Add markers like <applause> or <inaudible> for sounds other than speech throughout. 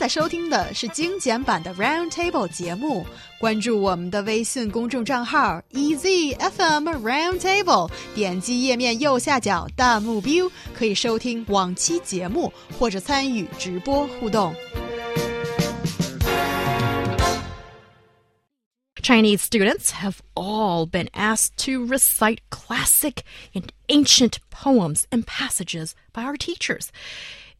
在收听的是精简版的 Round Table 节目。关注我们的微信公众账号 EZFM Round Table，点击页面右下角弹幕 view，可以收听往期节目或者参与直播互动。Chinese students have all been asked to recite classic and ancient poems and passages by our teachers.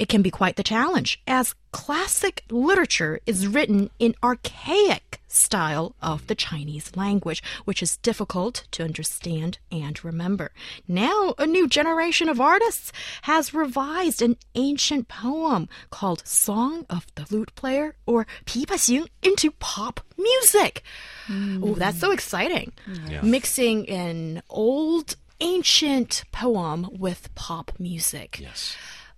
It can be quite the challenge, as classic literature is written in archaic style of the Chinese language, which is difficult to understand and remember. Now, a new generation of artists has revised an ancient poem called Song of the Lute Player or "Pipa Xing into pop music. Mm. Oh, that's so exciting. Yeah. Mixing an old ancient poem with pop music. Yes.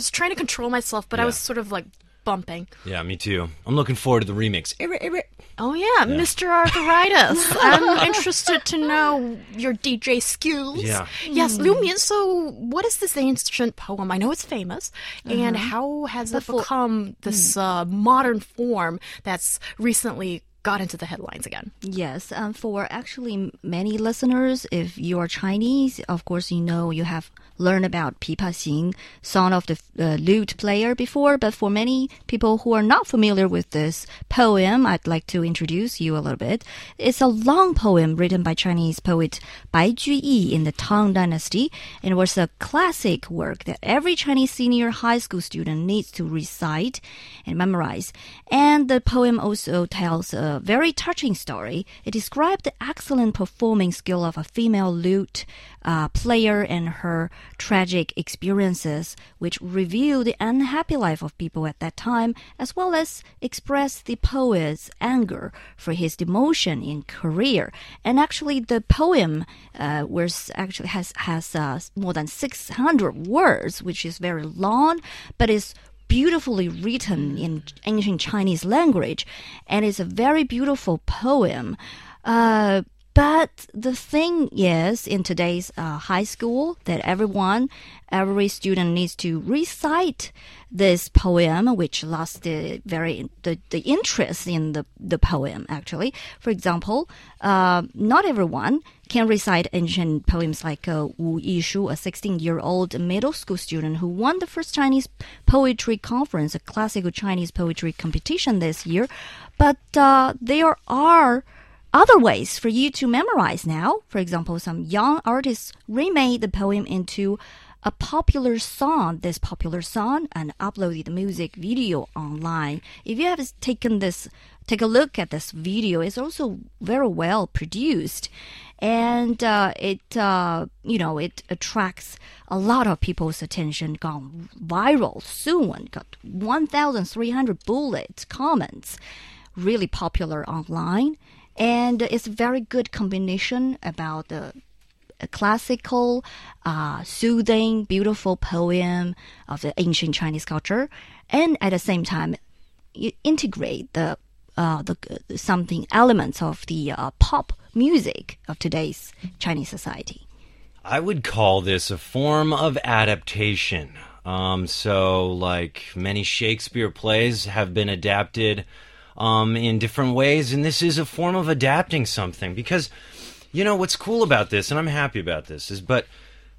was I was trying to control myself, but I was sort of like bumping. Yeah, me too. I'm looking forward to the remix. Oh yeah, Mr. Arthritis. <laughs> I'm interested to know your DJ skills. Yeah. Yes, Liu Mian, so what is this ancient poem? I know it's famous. And how has it become this uh, modern form that's recently got into the headlines again? Yes, um, for actually many listeners, if you are Chinese, of course you know you have learned about Pipa Xing, song of the uh, lute player, before, but for many people who are not familiar with this poem, I'd like to introduce you a little bit. It's a long poem written by Chinese poet Bai Juyi in the Tang Dynasty, and it was a classic work that every Chinese senior high school student needs to recite and memorize. And the poem also tells a very touching story. It describes the excellent performing skill of a female lute uh, player and her tragic experiences, which reveal the unhappy life of people at that time, as well as express the poet's anger for his demotion in career. And actually, the poem uh, was actually has has uh, more than 600 words, which is very long, but is beautifully written in ancient Chinese language, and it's a very beautiful poem. Uh, but the thing is, in today's uh, high school, that everyone, every student needs to recite this poem, which lost the very the, the interest in the the poem. Actually, for example, uh, not everyone can recite ancient poems like uh, Wu Yishu, a 16-year-old middle school student who won the first Chinese poetry conference, a classical Chinese poetry competition this year. But uh, there are other ways for you to memorize now. For example, some young artists remade the poem into a popular song, this popular song, and uploaded the music video online. If you have taken this, take a look at this video, it's also very well produced. And uh, it, uh, you know, it attracts a lot of people's attention, gone viral soon, got 1,300 bullet comments, really popular online and it's a very good combination about the a classical, uh, soothing, beautiful poem of the ancient Chinese culture, and at the same time, you integrate the uh, the something elements of the uh, pop music of today's Chinese society. I would call this a form of adaptation. Um, so, like many Shakespeare plays have been adapted um, in different ways, and this is a form of adapting something. Because, you know, what's cool about this, and I'm happy about this, is but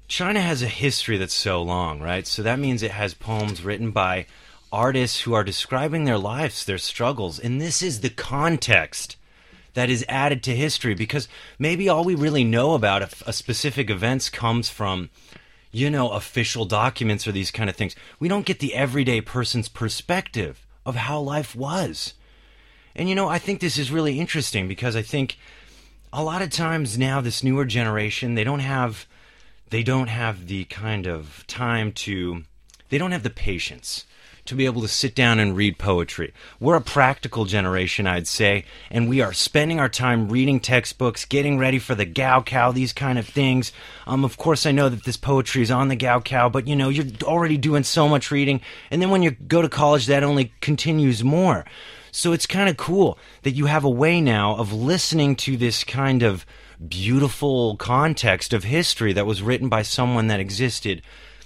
China has a history that's so long, right? So that means it has poems written by artists who are describing their lives, their struggles, and this is the context that is added to history because maybe all we really know about a, a specific events comes from you know official documents or these kind of things we don't get the everyday person's perspective of how life was and you know i think this is really interesting because i think a lot of times now, this newer generation, they don't have, they don't have the kind of time to, they don't have the patience to be able to sit down and read poetry. We're a practical generation, I'd say, and we are spending our time reading textbooks, getting ready for the Gaokao, these kind of things. Um, of course, I know that this poetry is on the Gaokao, but you know, you're already doing so much reading, and then when you go to college, that only continues more. So it's kind of cool that you have a way now of listening to this kind of beautiful context of history that was written by someone that existed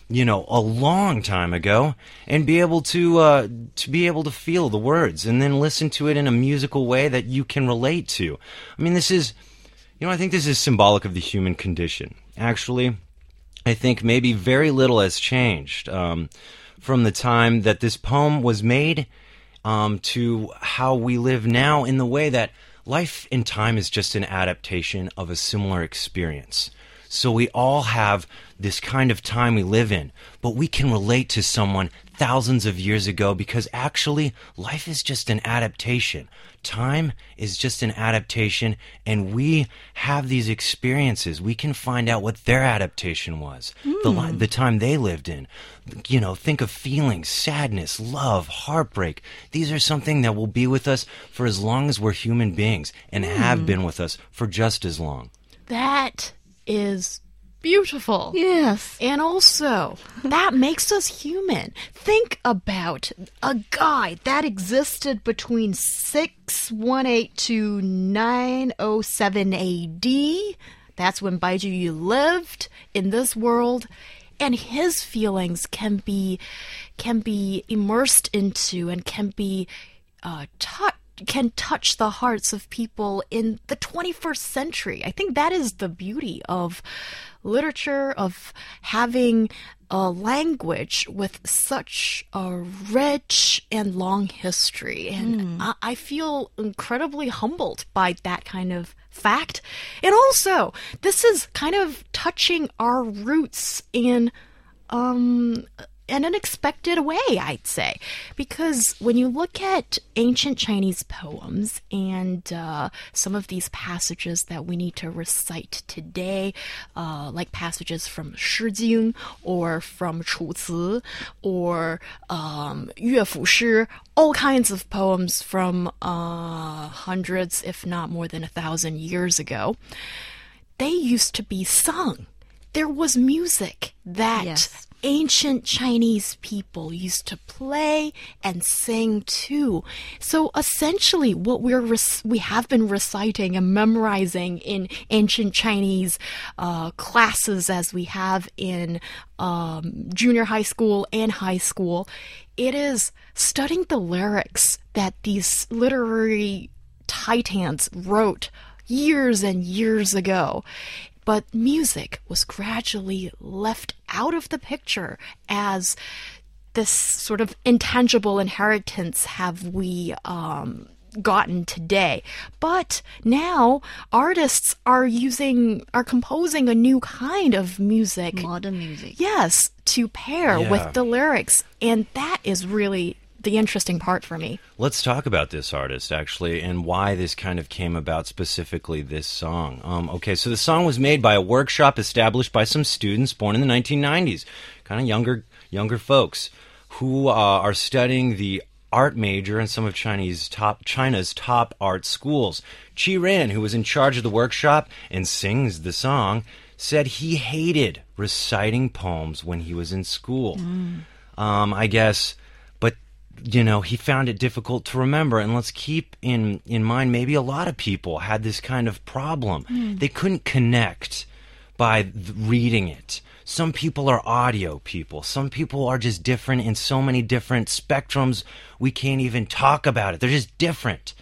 you know, a long time ago, and be able to uh, to be able to feel the words and then listen to it in a musical way that you can relate to. I mean, this is, you know, I think this is symbolic of the human condition. Actually, I think maybe very little has changed um, from the time that this poem was made um, to how we live now. In the way that life in time is just an adaptation of a similar experience. So we all have this kind of time we live in, but we can relate to someone thousands of years ago because actually life is just an adaptation. Time is just an adaptation, and we have these experiences. We can find out what their adaptation was, the, li- hmm. the time they lived in. You know, think of feelings, sadness, love, heartbreak. These are something that will be with us for as long as we're human beings and have hmm. been with us for just as long. That is beautiful. Yes. And also, <laughs> that makes us human. Think about a guy that existed between 618 to 907 AD. That's when Bai Juyi lived in this world. And his feelings can be can be immersed into and can be uh, touched can touch the hearts of people in the 21st century. I think that is the beauty of literature, of having a language with such a rich and long history. And I, I feel incredibly humbled by that kind of fact. And also, this is kind of touching our roots in um an unexpected way, I'd say. Because when you look at ancient Chinese poems and uh, some of these passages that we need to recite today, uh, like passages from Shi Jing or from Chu Ci or um, Yue Shi, all kinds of poems from uh, hundreds, if not more than a thousand years ago, they used to be sung. There was music that Yes. Ancient Chinese people used to play and sing too. So essentially, what we're we have been reciting and memorizing in ancient Chinese uh, classes, as we have in um, junior high school and high school, it is studying the lyrics that these literary titans wrote years and years ago. But music was gradually left out of the picture as this sort of intangible inheritance have we um, gotten today. But now artists are using, are composing a new kind of music. Modern music. Yes, to pair Yeah. with the lyrics. And that is really the interesting part for me. Let's talk about this artist actually and why this kind of came about specifically this song. Um, okay, so the song was made by a workshop established by some students born in the 1990s, kind of younger younger folks who uh, are studying the art major in some of Chinese top China's top art schools. Chi Ran, who was in charge of the workshop and sings the song, said he hated reciting poems when he was in school. Um, I guess, you know, he found it difficult to remember. And let's keep in in mind, maybe a lot of people had this kind of problem. Hmm. They couldn't connect by th- reading it. Some people are audio people. Some people are just different in so many different spectrums. We can't even talk about it. They're just different.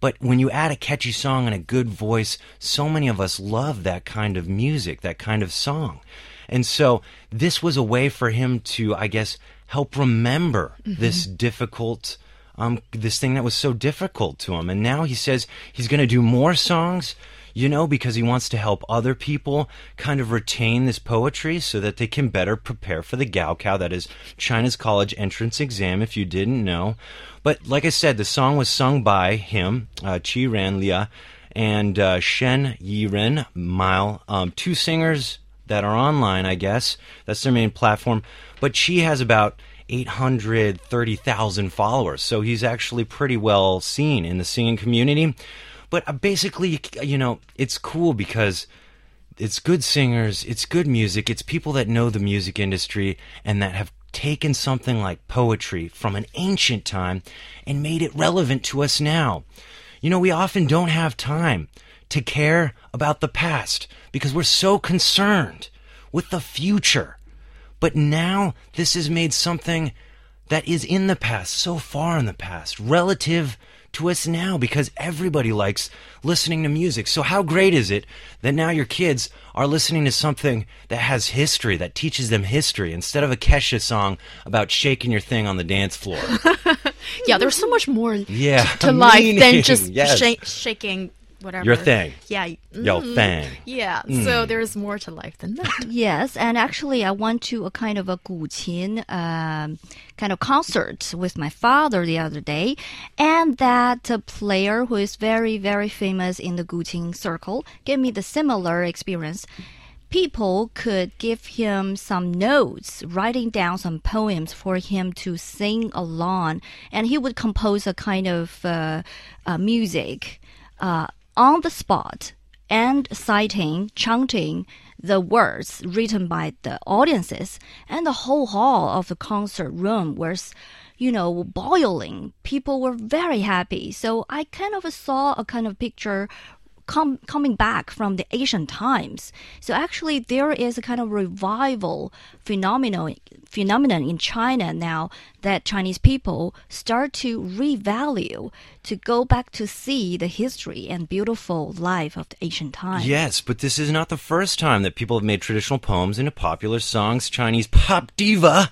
But when you add a catchy song and a good voice, so many of us love that kind of music, that kind of song. And so this was a way for him to, I guess, help remember this difficult, um, this thing that was so difficult to him. And now he says he's going to do more songs, you know, because he wants to help other people kind of retain this poetry so that they can better prepare for the Gaokao, that is China's college entrance exam, if you didn't know. But like I said, the song was sung by him, uh, Chi Ran Lia, and uh, Shen Yiren Mile, um, two singers that are online, I guess. That's their main platform. But she has about 830,000 followers, so he's actually pretty well seen in the singing community. But uh, basically, you know, it's cool because it's good singers, it's good music, it's people that know the music industry and that have taken something like poetry from an ancient time and made it relevant to us now. You know, we often don't have time to care about the past because we're so concerned with the future. But now this has made something that is in the past, so far in the past, relative to us now because everybody likes listening to music. So, how great is it that now your kids are listening to something that has history, that teaches them history, instead of a Kesha song about shaking your thing on the dance floor? <laughs> Yeah, there's so much more Yeah, to, life than just yes. sha- shaking whatever. Your thing. Yeah. Mm, Your mm-hmm. thing. Yeah. Mm. So there's more to life than that. <laughs> yes. And actually, I went to a kind of a guqin um, kind of concert with my father the other day. And that uh, player who is very, very famous in the guqin circle gave me the similar experience people could give him some notes, writing down some poems for him to sing along, and he would compose a kind of uh, uh, music. Uh, on the spot and citing, chanting the words written by the audiences, and the whole hall of the concert room was, you know, boiling. People were very happy. So I kind of saw a kind of picture com- coming back from the ancient times. So actually, there is a kind of revival phenomenon phenomenon in China now that Chinese people start to revalue to go back to see the history and beautiful life of the ancient times. Yes, but this is not the first time that people have made traditional poems into popular songs. Chinese pop diva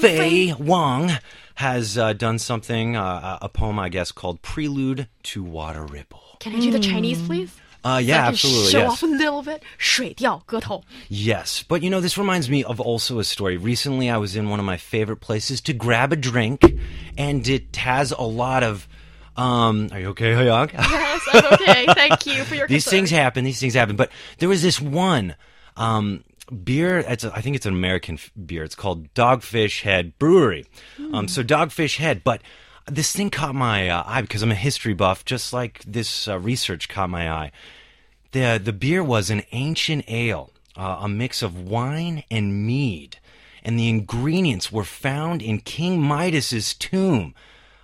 Fei Wang has uh, done something, uh, a poem, I guess, called Prelude to Water Ripple. Can I do the Chinese, please? Uh, So yeah, I can absolutely. Show yes. off a little bit. 水调歌头. Yes, but you know, this reminds me of also a story. Recently, I was in one of my favorite places to grab a drink, and it has a lot of. Um, are you okay, Hayang? Yes, I'm okay. Thank you for your <laughs> these concern. things happen. These things happen. But there was this one um, beer. It's a, I think it's an American f- beer. It's called Dogfish Head Brewery. Um, so Dogfish Head, but. This thing caught my uh, eye because I'm a history buff, just like this uh, research caught my eye. The the beer was an ancient ale, uh, a mix of wine and mead, and the ingredients were found in King Midas's tomb,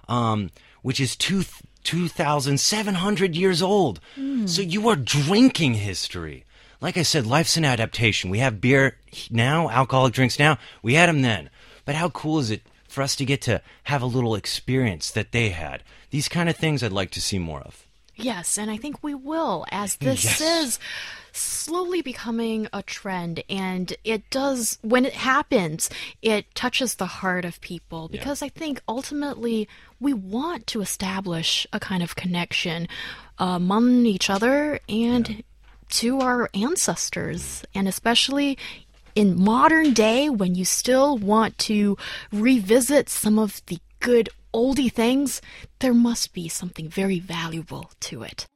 um, which is two two thousand seven hundred years old. So you are drinking history. Like I said, life's an adaptation. We have beer now, alcoholic drinks now. We had them then, but how cool is it for us to get to have a little experience that they had? These kind of things I'd like to see more of. Yes, and I think we will, as <laughs> this Yes. is slowly becoming a trend. And it does, when it happens, it touches the heart of people because I think ultimately we want to establish a kind of connection among each other and to our ancestors, and especially. In modern day, when you still want to revisit some of the good oldie things, there must be something very valuable to it.